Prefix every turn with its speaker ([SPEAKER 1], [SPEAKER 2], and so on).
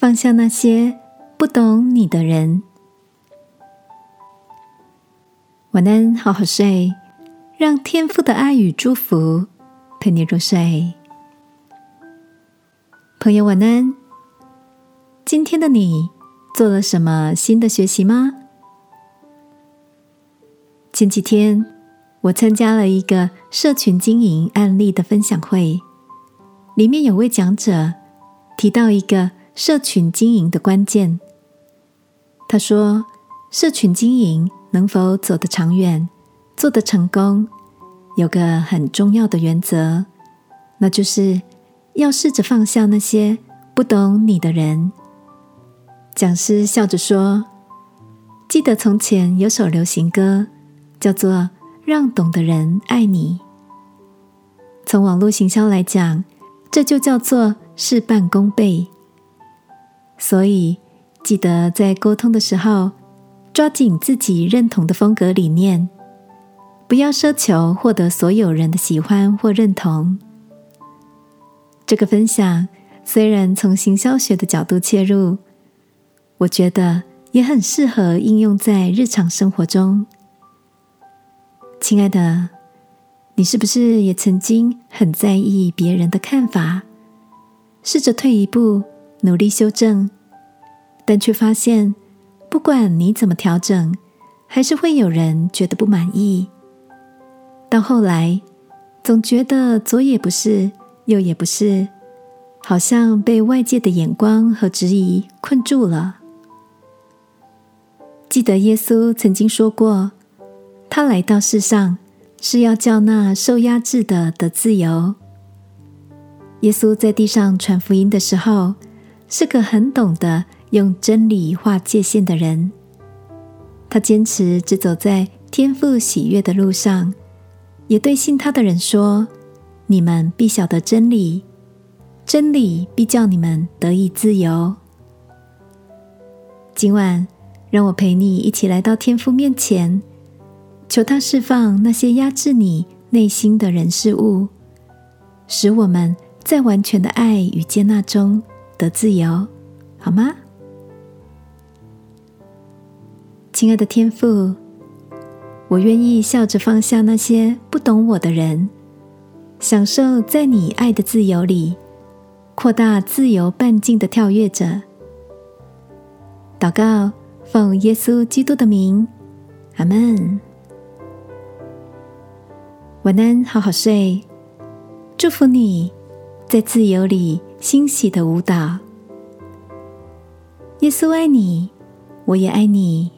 [SPEAKER 1] 放下那些不懂你的人。晚安，好好睡，让天父的爱与祝福陪你入睡。朋友，晚安。今天的你做了什么新的学习吗？前几天我参加了一个社群经营案例的分享会，里面有位讲者提到一个。社群经营的关键，他说：“社群经营能否走得长远、做得成功，有个很重要的原则，那就是要试着放下那些不懂你的人。”讲师笑着说：“记得从前有首流行歌，叫做《让懂的人爱你》。从网络行销来讲，这就叫做事半功倍。”所以，记得在沟通的时候，抓紧自己认同的风格理念，不要奢求获得所有人的喜欢或认同。这个分享虽然从行销学的角度切入，我觉得也很适合应用在日常生活中。亲爱的，你是不是也曾经很在意别人的看法？试着退一步。努力修正，但却发现，不管你怎么调整，还是会有人觉得不满意。到后来，总觉得左也不是，右也不是，好像被外界的眼光和质疑困住了。记得耶稣曾经说过，他来到世上是要叫那受压制的得自由。耶稣在地上传福音的时候。是个很懂得用真理划界限的人。他坚持只走在天赋喜悦的路上，也对信他的人说：“你们必晓得真理，真理必叫你们得以自由。”今晚，让我陪你一起来到天父面前，求他释放那些压制你内心的人事物，使我们在完全的爱与接纳中。的自由，好吗？亲爱的天父，我愿意笑着放下那些不懂我的人，享受在你爱的自由里，扩大自由半径的跳跃着。祷告，奉耶稣基督的名，阿门。晚安，好好睡。祝福你在自由里。欣喜的舞蹈，耶稣爱你，我也爱你。